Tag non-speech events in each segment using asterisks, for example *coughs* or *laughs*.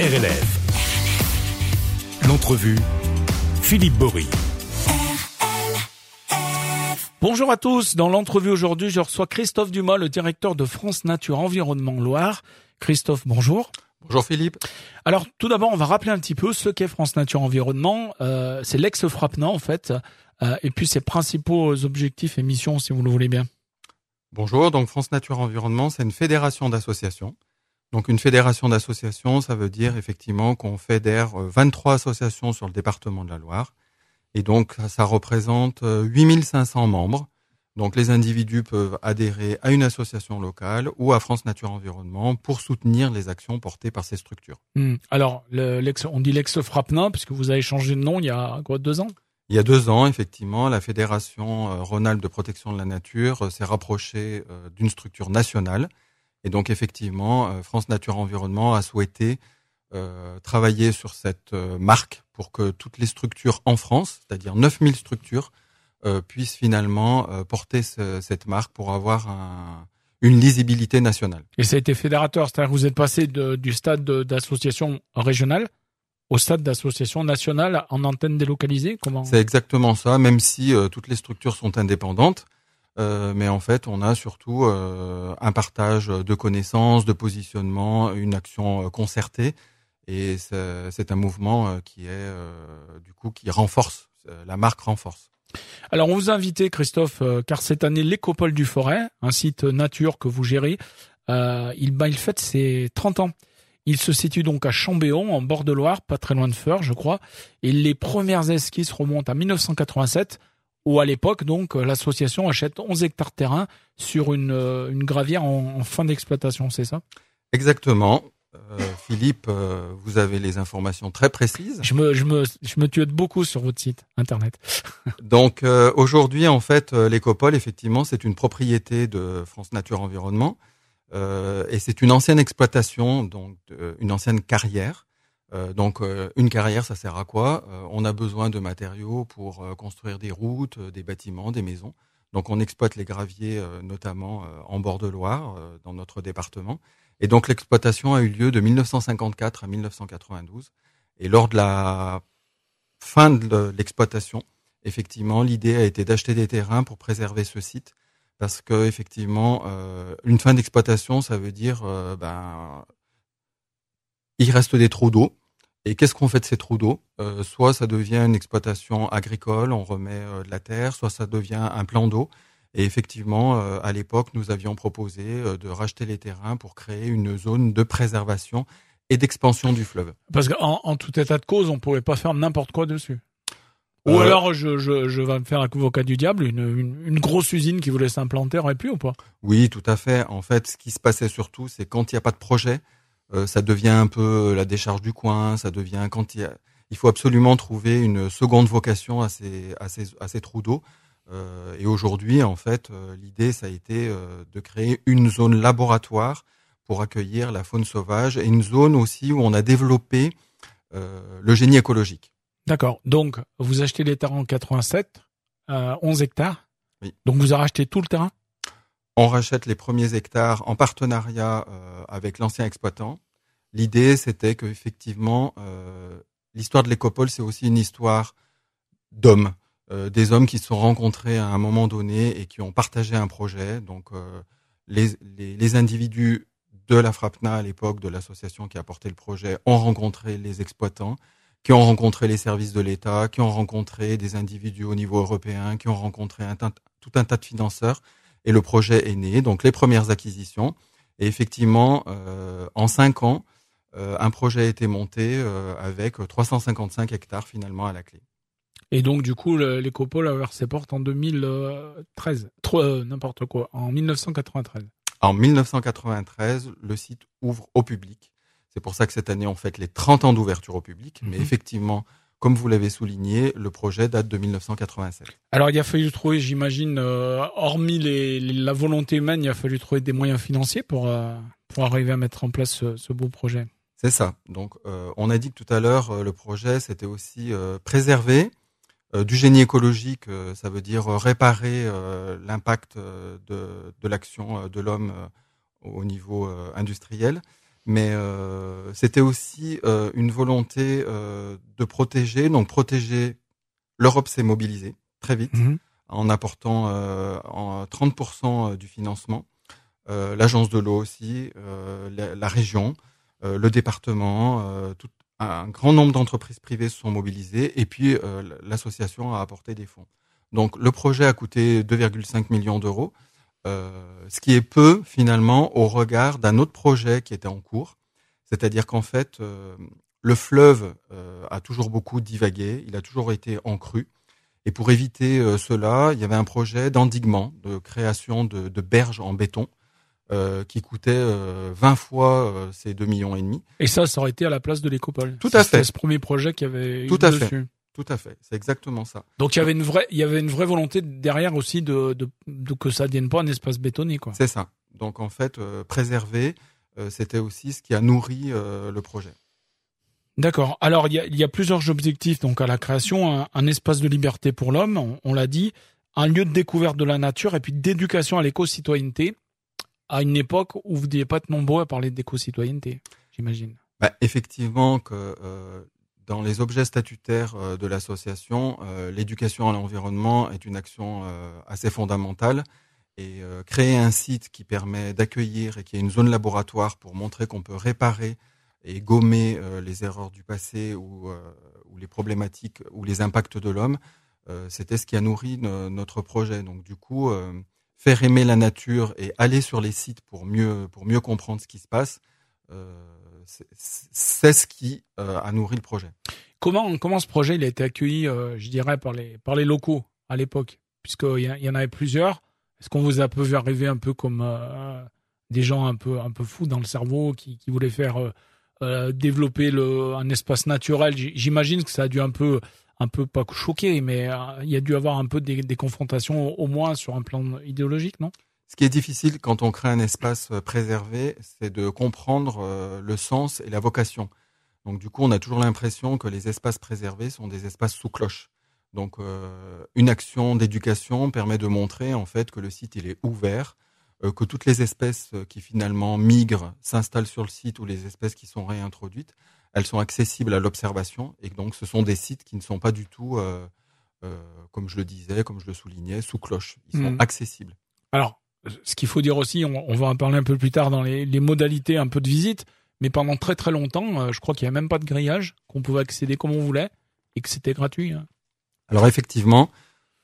RLF. L'entrevue, Philippe Bory. Bonjour à tous. Dans l'entrevue aujourd'hui, je reçois Christophe Dumas, le directeur de France Nature Environnement Loire. Christophe, bonjour. Bonjour Philippe. Alors tout d'abord, on va rappeler un petit peu ce qu'est France Nature Environnement. Euh, c'est l'ex-Frappna en fait, euh, et puis ses principaux objectifs et missions, si vous le voulez bien. Bonjour, donc France Nature Environnement, c'est une fédération d'associations. Donc une fédération d'associations, ça veut dire effectivement qu'on fédère 23 euh, associations sur le département de la Loire. Et donc ça représente 8500 membres. Donc les individus peuvent adhérer à une association locale ou à France Nature Environnement pour soutenir les actions portées par ces structures. Hmm. Alors le, on dit l'ex-Frappna puisque vous avez changé de nom il y a quoi deux ans? Il y a deux ans, effectivement, la Fédération euh, Rhône-Alpes de protection de la nature euh, s'est rapprochée euh, d'une structure nationale. Et donc, effectivement, France Nature Environnement a souhaité travailler sur cette marque pour que toutes les structures en France, c'est-à-dire 9000 structures, puissent finalement porter cette marque pour avoir une lisibilité nationale. Et ça a été fédérateur, c'est-à-dire que vous êtes passé du stade d'association régionale au stade d'association nationale en antenne délocalisée Comment? C'est exactement ça, même si euh, toutes les structures sont indépendantes. Euh, mais en fait, on a surtout euh, un partage de connaissances, de positionnement, une action concertée, et c'est un mouvement qui est du coup qui renforce, la marque renforce. Alors, on vous a invité, Christophe, car cette année, l'Écopole du Forêt, un site nature que vous gérez, il, bah, il fête ses 30 ans. Il se situe donc à Chambéon, en bord de Loire, pas très loin de Feur, je crois. Et les premières esquisses remontent à 1987, où à l'époque, donc, l'association achète 11 hectares de terrain sur une, euh, une gravière en, fin d'exploitation, c'est ça? Exactement. Euh, Philippe, euh, vous avez les informations très précises. Je me, je me, je me tue beaucoup sur votre site internet. *laughs* donc aujourd'hui, en fait, l'écopole, effectivement, c'est une propriété de France Nature Environnement. Euh, et c'est une ancienne exploitation, donc une ancienne carrière. Euh, donc euh, une carrière, ça sert à quoi? On a besoin de matériaux pour construire des routes, des bâtiments, des maisons. Donc on exploite les graviers notamment en bord de Loire, dans notre département. Et donc l'exploitation a eu lieu de 1954 à 1992. Et lors de la fin de l'exploitation, effectivement, l'idée a été d'acheter des terrains pour préserver ce site parce que effectivement, euh, une fin d'exploitation, ça veut dire, euh, ben, il reste des trous d'eau. Et qu'est-ce qu'on fait de ces trous d'eau? Euh, Soit ça devient une exploitation agricole, on remet de la terre, soit ça devient un plan d'eau. Et effectivement, à l'époque, nous avions proposé de racheter les terrains pour créer une zone de préservation et d'expansion du fleuve. Parce qu'en en tout état de cause, on pouvait pas faire n'importe quoi dessus. Ou euh, alors je, je, je vais me faire un avocat du diable, une, une, une, grosse usine qui voulait s'implanter aurait pu ou pas? Oui, tout à fait. En fait, ce qui se passait surtout, c'est quand il n'y a pas de projet, euh, ça devient un peu la décharge du coin, ça devient quand il y a, il faut absolument trouver une seconde vocation à ces, à ces, à ces trous d'eau. Euh, et aujourd'hui, en fait, euh, l'idée, ça a été euh, de créer une zone laboratoire pour accueillir la faune sauvage et une zone aussi où on a développé le génie écologique. D'accord. Donc, vous achetez les terrains en 87, euh, 11 hectares. Oui. Donc, vous avez racheté tout le terrain? On rachète les premiers hectares en partenariat euh, avec l'ancien exploitant. L'idée, c'était que effectivement, euh, l'histoire de l'écopole, c'est aussi une histoire d'hommes, euh, des hommes qui se sont rencontrés à un moment donné et qui ont partagé un projet. Donc, euh, les, individus de la FRAPNA à l'époque, de l'association qui a porté le projet, ont rencontré les exploitants qui ont rencontré les services de l'État, qui ont rencontré des individus au niveau européen, qui ont rencontré tout un tas de financeurs. Et le projet est né, donc les premières acquisitions. Et effectivement, euh, en cinq ans, euh, un projet a été monté euh, avec 355 hectares finalement à la clé. Et donc, du coup, l'écopole a ouvert ses portes en 2013. N'importe quoi, en 1993. En 1993, le site ouvre au public. C'est pour ça que cette année, on fête les 30 ans d'ouverture au public. Mais mhm. effectivement, comme vous l'avez souligné, le projet date de 1987. Alors, il a fallu trouver, j'imagine, euh, hormis les, la volonté humaine, il a fallu trouver des moyens financiers pour, euh, pour arriver à mettre en place ce, ce beau projet. C'est ça. Donc, euh, on a dit que tout à l'heure, le projet, c'était aussi préserver du génie écologique. ça veut dire réparer l'impact de, de l'action de l'homme au niveau industriel mais c'était aussi une volonté de protéger. Donc protéger, l'Europe s'est mobilisée très vite Mhm. en apportant en 30% du financement. L'agence de l'eau aussi, la, la, région, le département, tout, un grand nombre d'entreprises privées se sont mobilisées et puis l'association a apporté des fonds. Donc le projet a coûté 2,5 millions d'euros, euh, ce qui est peu finalement au regard d'un autre projet qui était en cours. C'est-à-dire qu'en fait, euh, le fleuve euh, a toujours beaucoup divagué, il a toujours été en crue. Et pour éviter euh, cela, il y avait un projet d'endiguement, de création de, de, berges en béton, euh, qui coûtait 20 fois ces 2 millions et demi. Et ça, ça aurait été à la place de l'écopole. Tout à fait. ce premier projet qui avait Tout à dessus. fait. Tout à fait, c'est exactement ça. Donc il y avait une vraie, il y avait une vraie volonté derrière aussi de, de, de que ça ne devienne pas un espace bétonné, quoi. C'est ça. Donc en fait, euh, préserver, euh, c'était aussi ce qui a nourri euh, le projet. D'accord. Alors il y a, il y a plusieurs objectifs donc à la création, un, un espace de liberté pour l'homme, on, on l'a dit, un lieu de découverte de la nature et puis d'éducation à l'éco-citoyenneté à une époque où vous deviez pas être nombreux à parler d'éco-citoyenneté, j'imagine. Bah, effectivement que euh, dans les objets statutaires euh, de l'association, euh, l'éducation à l'environnement est une action euh, assez fondamentale. Et créer un site qui permet d'accueillir et qui est une zone laboratoire pour montrer qu'on peut réparer et gommer les erreurs du passé ou, les problématiques ou les impacts de l'homme, c'était ce qui a nourri no, notre projet. Donc du coup, faire aimer la nature et aller sur les sites pour mieux comprendre ce qui se passe, c'est ce qui euh, a nourri le projet. Comment, comment ce projet il a été accueilli, euh, je dirais, par les, par les locaux à l'époque? Puisqu'il y, y en avait plusieurs. Est-ce qu'on vous a peu arriver un peu comme euh, des gens un peu, un peu fous dans le cerveau qui, voulaient faire développer un espace naturel? J'imagine que ça a dû un peu, un peu pas choquer, mais il y a dû avoir un peu des confrontations au moins sur un plan idéologique, non? Ce qui est difficile quand on crée un espace préservé, c'est de comprendre le sens et la vocation. Donc du coup, on a toujours l'impression que les espaces préservés sont des espaces sous cloche. Donc euh, une action d'éducation permet de montrer en fait que le site il est ouvert, euh, que toutes les espèces qui finalement migrent, s'installent sur le site ou les espèces qui sont réintroduites, elles sont accessibles à l'observation et donc ce sont des sites qui ne sont pas du tout, euh, comme je le disais, comme je le soulignais, sous cloche. Ils sont Mmh. accessibles. Alors, ce qu'il faut dire aussi, on, on, va en parler un peu plus tard dans les, les, modalités un peu de visite, mais pendant très très longtemps, euh, je crois qu'il n'y a même pas de grillage, qu'on pouvait accéder comme on voulait et que c'était gratuit. Hein. Alors effectivement,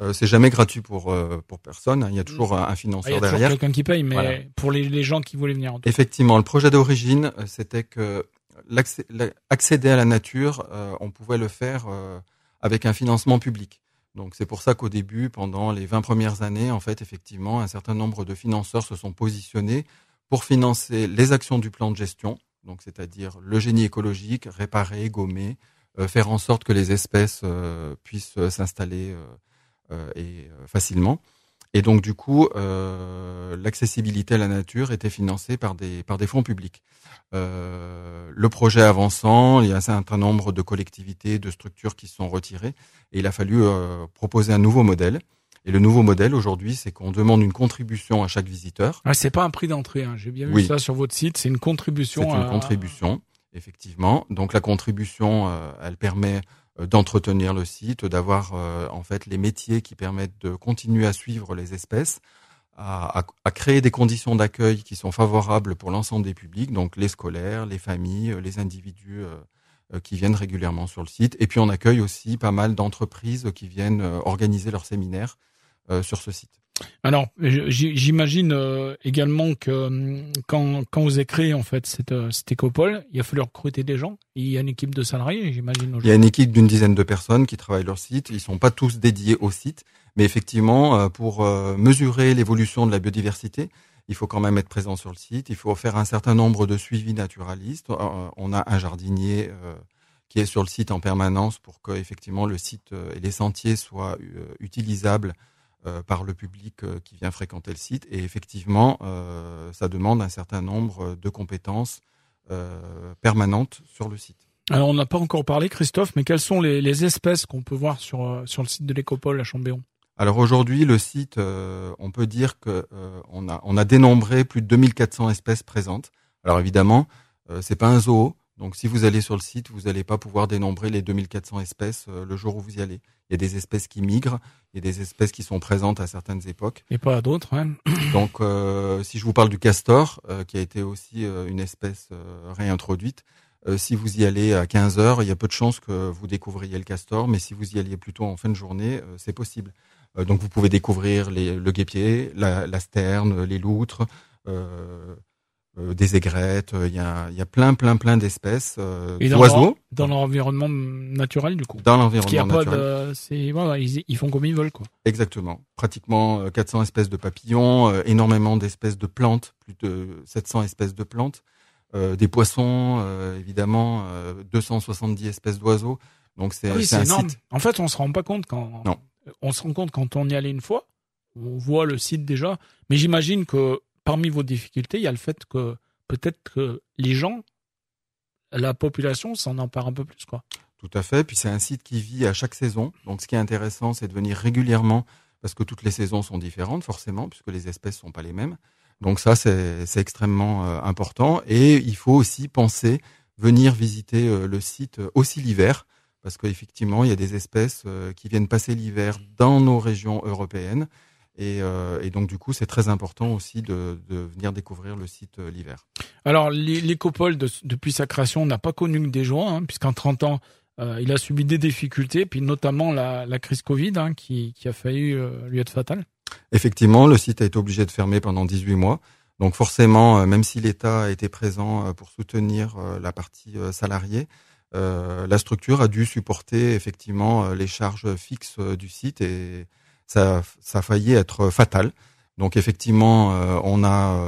euh, c'est jamais gratuit pour euh, pour personne. hein. Il y a toujours un, financeur Ah, il y a derrière. quelqu'un qui paye, mais Voilà. pour les, les, gens qui voulaient venir. En. Effectivement, le projet d'origine, c'était que l'accès- accéder à la nature, euh, on pouvait le faire avec un financement public. Donc c'est pour ça qu'au début, pendant les 20 premières années, en fait, effectivement, un certain nombre de financeurs se sont positionnés pour financer les actions du plan de gestion, donc c'est-à-dire le génie écologique, réparer, gommer, euh, faire en sorte que les espèces euh, puissent euh, s'installer et facilement. Et donc du coup, euh, l'accessibilité à la nature était financée par des par des fonds publics. Euh, le projet avançant, il y a un certain nombre de collectivités, de structures qui se sont retirées, et il a fallu euh, proposer un nouveau modèle. Et le nouveau modèle aujourd'hui, c'est qu'on demande une contribution à chaque visiteur. Ah, c'est pas un prix d'entrée, hein. j'ai bien vu ça sur votre site, c'est une contribution. C'est une à- contribution, effectivement. Donc la contribution, euh, elle permet d'entretenir le site, d'avoir euh, en fait les métiers qui permettent de continuer à suivre les espèces, à, à- créer des conditions d'accueil qui sont favorables pour l'ensemble des publics, donc les scolaires, les familles, euh, les individus euh, euh, qui viennent régulièrement sur le site. Et puis on accueille aussi pas mal d'entreprises qui viennent euh, organiser leurs séminaires euh, sur ce site. Alors, j'imagine euh, également que hum, quand, quand vous avez créé en fait cette, euh, écopole, il a fallu recruter des gens. Il y a une équipe de salariés, j'imagine. Il y a une équipe d'une dizaine de personnes qui travaillent leur site. Ils sont pas tous dédiés au site, mais effectivement, euh, pour euh, mesurer l'évolution de la biodiversité, il faut quand même être présent sur le site. Il faut faire un certain nombre de suivis naturalistes. Euh, On a un jardinier euh, qui est sur le site en permanence pour que effectivement le site euh, et les sentiers soient euh, utilisables euh, par le public euh, qui vient fréquenter le site. Et effectivement, euh, ça demande un certain nombre de compétences euh, permanentes sur le site. Alors, on n'a pas encore parlé, Christophe, mais quelles sont les, les espèces qu'on peut voir sur, euh, sur le site de l'écopole à Chambéon Alors aujourd'hui, le site, euh, on peut dire que euh, on a on a dénombré plus de 2400 espèces présentes. Alors évidemment, c'est pas un zoo. Donc si vous allez sur le site, vous n'allez pas pouvoir dénombrer les 2400 espèces le jour où vous y allez. Il y a des espèces qui migrent, il y a des espèces qui sont présentes à certaines époques. Et pas à d'autres. Hein. *coughs* Donc si je vous parle du castor, qui a été aussi une espèce réintroduite, si vous y allez à 15 heures, il y a peu de chances que vous découvriez le castor, mais si vous y alliez plutôt en fin de journée, c'est possible. Euh, donc vous pouvez découvrir les, le guépier, la, la, sterne, les loutres, euh, euh, des aigrettes. Il y a, il y a plein, plein, plein d'espèces d'oiseaux. Dans l'environnement naturel, du coup. Dans l'environnement naturel. c'est, voilà, ils, ils, font comme ils veulent, quoi. Exactement. Pratiquement 400 espèces de papillons, énormément d'espèces de plantes, plus de 700 espèces de plantes. Euh, des poissons, euh, évidemment, euh, 270 espèces d'oiseaux. Donc c'est oui, un énorme. Site. En fait, on se rend pas compte quand non on se rend compte quand on y allait une fois, on voit le site déjà, mais j'imagine que parmi vos difficultés, il y a le fait que peut-être que les gens, la population s'en empare un peu plus, quoi. Tout à fait. Puis c'est un site qui vit à chaque saison. Donc ce qui est intéressant, c'est de venir régulièrement, parce que toutes les saisons sont différentes, forcément, puisque les espèces sont pas les mêmes. Donc ça, c'est extrêmement euh, important. Et il faut aussi penser venir visiter euh, le site aussi l'hiver, parce qu'effectivement, il y a des espèces euh, qui viennent passer l'hiver dans nos régions européennes. Et, euh, et donc, du coup, c'est très important aussi de, de, venir découvrir le site euh, l'hiver. Alors, l'écopole, de, depuis sa création, n'a pas connu que des joies, hein, puisqu'en 30 ans, il a subi des difficultés, puis notamment la, la crise Covid, hein, qui, qui, a failli lui être fatale. Effectivement, le site a été obligé de fermer pendant 18 mois. Donc forcément, même si l'État a été présent pour soutenir la partie salariée, euh, la structure a dû supporter effectivement euh, les charges fixes euh, du site et ça, a failli être fatal. Donc effectivement, on a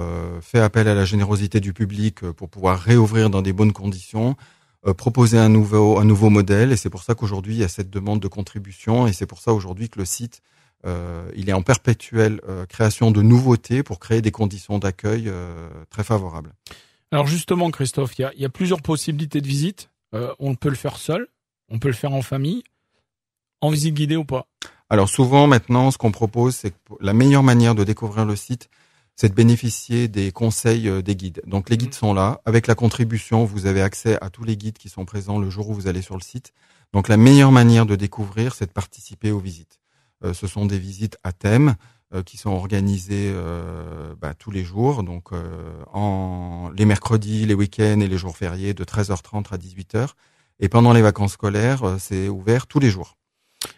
fait appel à la générosité du public pour pouvoir réouvrir dans des bonnes conditions, proposer un nouveau, un nouveau modèle. Et c'est pour ça qu'aujourd'hui, il y a cette demande de contribution. Et c'est pour ça aujourd'hui que le site, il est en perpétuelle création de nouveautés pour créer des conditions d'accueil très favorables. Alors justement, Christophe, il y a, y a plusieurs possibilités de visite. Euh, on peut le faire seul, on peut le faire en famille, en visite guidée ou pas? Alors souvent maintenant, ce qu'on propose, c'est que la meilleure manière de découvrir le site, c'est de bénéficier des conseils euh, des guides. Donc les guides mmh. sont là. Avec la contribution, vous avez accès à tous les guides qui sont présents le jour où vous allez sur le site. Donc la meilleure manière de découvrir, c'est de participer aux visites. Euh, ce sont des visites à thème qui sont organisées bah, tous les jours, donc en les mercredis, les week-ends et les jours fériés de 13h30 à 18h. Et pendant les vacances scolaires, c'est ouvert tous les jours.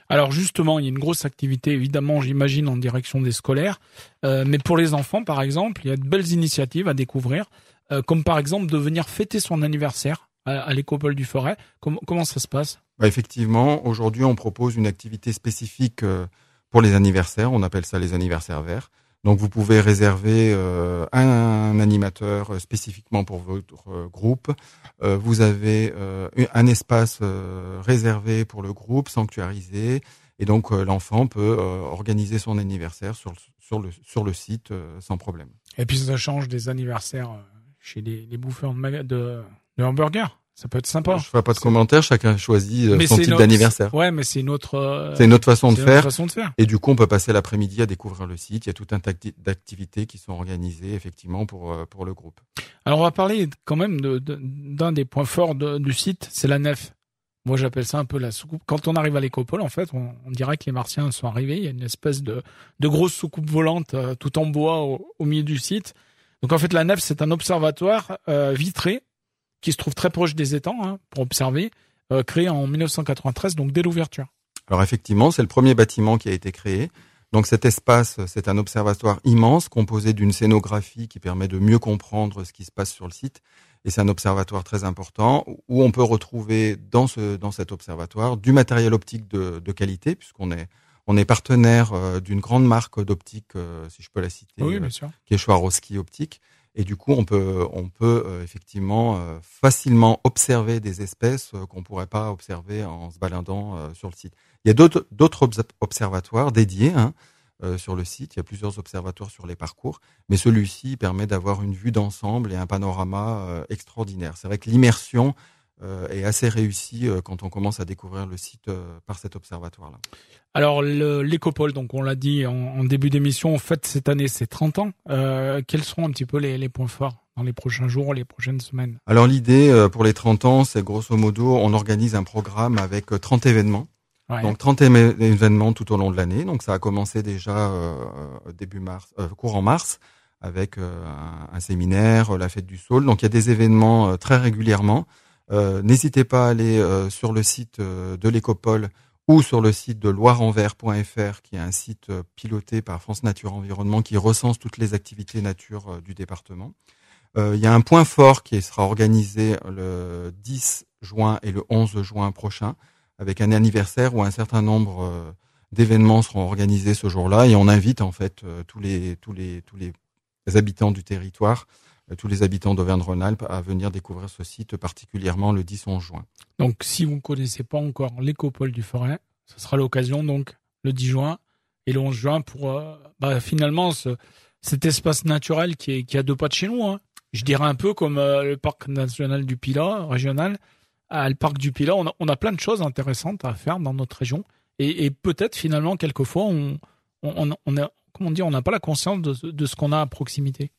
Alors justement, il y a une grosse activité, évidemment, j'imagine, en direction des scolaires. Euh, mais pour les enfants, par exemple, il y a de belles initiatives à découvrir, euh, comme par exemple de venir fêter son anniversaire à, l'écopole du Forêt. Comment, comment ça se passe? Bah, Effectivement, aujourd'hui, on propose une activité spécifique euh, pour les anniversaires. On appelle ça les anniversaires verts. Donc vous pouvez réserver euh, un, animateur spécifiquement pour votre euh, groupe. Euh, vous avez un espace réservé pour le groupe, sanctuarisé, et donc l'enfant peut organiser son anniversaire sur, sur, le, sur le site sans problème. Et puis ça change des anniversaires chez les, les bouffeurs de, de, de hamburgers. Ça peut être sympa. Je fais pas de commentaires, chacun choisit euh, son type d'anniversaire. Ouais, mais c'est une autre. Euh, c'est une autre façon de faire. façon de faire. Et du coup, on peut passer l'après-midi à découvrir le site. Il y a tout un tas d'activités qui sont organisées effectivement pour euh, pour le groupe. Alors, on va parler quand même d'un de, d'un des points forts du site, c'est la nef. Moi, j'appelle ça un peu la soucoupe. Quand on arrive à l'écopole, en fait, on, on, dirait que les Martiens sont arrivés. Il y a une espèce de, de grosse soucoupe volante tout en bois au, au, milieu du site. Donc, en fait, la nef, c'est un observatoire vitré qui se trouve très proche des étangs hein, pour observer, euh, créé en 1993, donc dès l'ouverture. Alors effectivement, c'est le premier bâtiment qui a été créé. Donc cet espace, c'est un observatoire immense composé d'une scénographie qui permet de mieux comprendre ce qui se passe sur le site. Et c'est un observatoire très important où on peut retrouver dans ce dans cet observatoire du matériel optique de, de qualité puisqu'on est on est partenaire euh, d'une grande marque d'optique, euh, si je peux la citer, oui, bien sûr. qui est Swarovski Optique. Et du coup, on peut, on peut euh, effectivement euh, facilement observer des espèces euh, qu'on pourrait pas observer en se baladant sur le site. Il y a d'autres, observatoires dédiés hein, sur le site. Il y a plusieurs observatoires sur les parcours, mais celui-ci permet d'avoir une vue d'ensemble et un panorama extraordinaire. C'est vrai que l'immersion est assez réussi euh, quand on commence à découvrir le site euh, par cet observatoire-là. Alors l'écopole, donc on l'a dit en, début d'émission, en fait cette année c'est 30 ans. quels seront un petit peu les, les points forts dans les prochains jours, les prochaines semaines? Alors l'idée euh, pour les 30 ans, c'est grosso modo, on organise un programme avec 30 événements. Ouais. Donc 30 éme- événements tout au long de l'année. Donc ça a commencé déjà euh, début mars, euh, courant mars, avec euh, un, un séminaire, euh, la fête du Saule. Donc il y a des événements euh, très régulièrement. Euh, N'hésitez pas à aller euh, sur le site euh, de l'Écopole ou sur le site de loireenvers.fr, qui est un site piloté par France Nature Environnement qui recense toutes les activités nature du département. Il y a un point fort qui sera organisé le 10 juin et le 11 juin prochain avec un anniversaire où un certain nombre d'événements seront organisés ce jour-là et on invite en fait tous les habitants du territoire, tous les habitants d'Auvergne-Rhône-Alpes à venir découvrir ce site particulièrement le 10-11 juin. Donc, si vous ne connaissez pas encore l'écopole du Forêt, ce sera l'occasion, donc, le 10 juin et le 11 juin pour, euh, bah, finalement, ce, cet espace naturel qui est, qui a deux pas de chez nous, hein. Je dirais un peu comme euh, le parc national du Pilat, régional. À le parc du Pilat, on a, plein de choses intéressantes à faire dans notre région. Et, peut-être, finalement, quelquefois, on, on, a, comment dire, on n'a pas la conscience de ce qu'on a à proximité.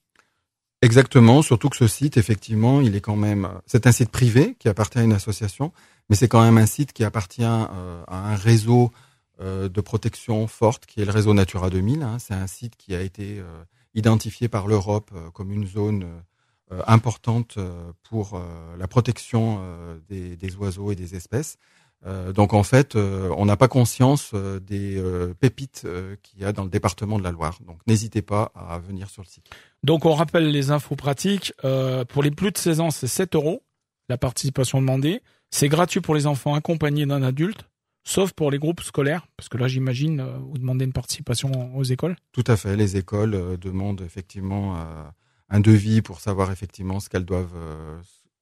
Exactement, surtout que ce site, effectivement, il est quand même, c'est un site privé qui appartient à une association, mais c'est quand même un site qui appartient euh, à un réseau euh, de protection forte qui est le réseau Natura 2000. Hein. C'est un site qui a été euh, identifié par l'Europe euh, comme une zone euh, importante euh, pour euh, la protection euh, des, des oiseaux et des espèces. Euh, donc en fait, euh, on n'a pas conscience euh, des pépites qu'il y a dans le département de la Loire. Donc n'hésitez pas à venir sur le site. Donc on rappelle les infos pratiques. Pour les plus de 16 ans, c'est 7 euros la participation demandée. C'est gratuit pour les enfants accompagnés d'un adulte, sauf pour les groupes scolaires, parce que là j'imagine vous demandez une participation aux écoles. Tout à fait. Les écoles demandent effectivement un devis pour savoir effectivement ce qu'elles doivent,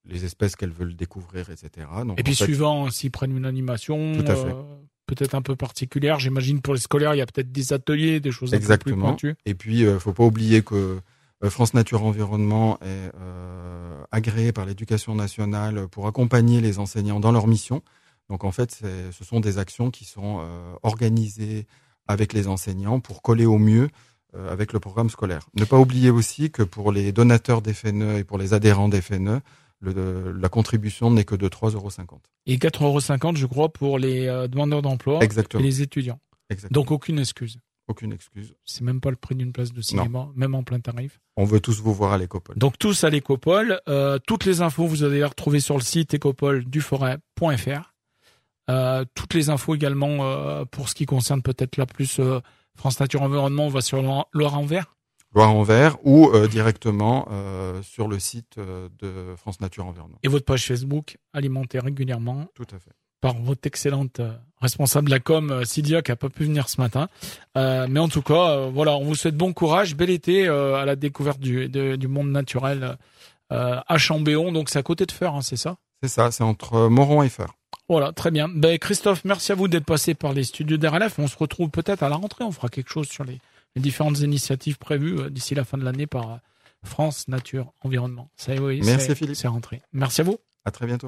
les espèces qu'elles veulent découvrir, etc. Donc, Et puis fait, suivant s'ils prennent une animation, euh, peut-être un peu particulière. J'imagine pour les scolaires, il y a peut-être des ateliers, des choses un peu plus Exactement. pointues. Et puis, euh, faut pas oublier que euh, France Nature Environnement est euh, agréé par l'éducation nationale pour accompagner les enseignants dans leur mission. Donc, en fait, ce sont des actions qui sont euh, organisées avec les enseignants pour coller au mieux euh, avec le programme scolaire. Ne pas oublier aussi que pour les donateurs des FNE et pour les adhérents des FNE, le, la contribution n'est que de 3,50 euros. Et 4,50 euros, je crois, pour les euh, demandeurs d'emploi et les étudiants. Exactement. Donc aucune excuse. Aucune excuse. C'est même pas le prix d'une place de cinéma, même en plein tarif. On veut tous vous voir à l'écopole. Donc tous à l'écopole. Euh, toutes les infos, vous allez les retrouver sur le site écopole-du-forêt.fr. Euh, toutes les infos également euh, pour ce qui concerne peut-être la plus France Nature Environnement, on va sur Loire- Loire Envers. Loire Envers ou euh, directement euh, sur le site euh, de France Nature Environnement. Et votre page Facebook alimentée régulièrement Tout à fait. par votre excellente responsable de la com, Cydia, qui a pas pu venir ce matin. Euh, mais en tout cas, voilà, on vous souhaite bon courage, bel été à la découverte du, de- du monde naturel à Chambéon. Donc c'est à côté de Feur, hein, c'est ça? C'est ça, c'est entre Moron et Feur. Voilà, très bien. Ben, Christophe, merci à vous d'être passé par les studios d'RLF. On se retrouve peut-être à la rentrée. On fera quelque chose sur les, les différentes initiatives prévues euh, d'ici la fin de l'année par euh, France Nature Environnement. Ça, oui, Merci, c'est- Philippe. C'est rentré. Merci à vous. À très bientôt.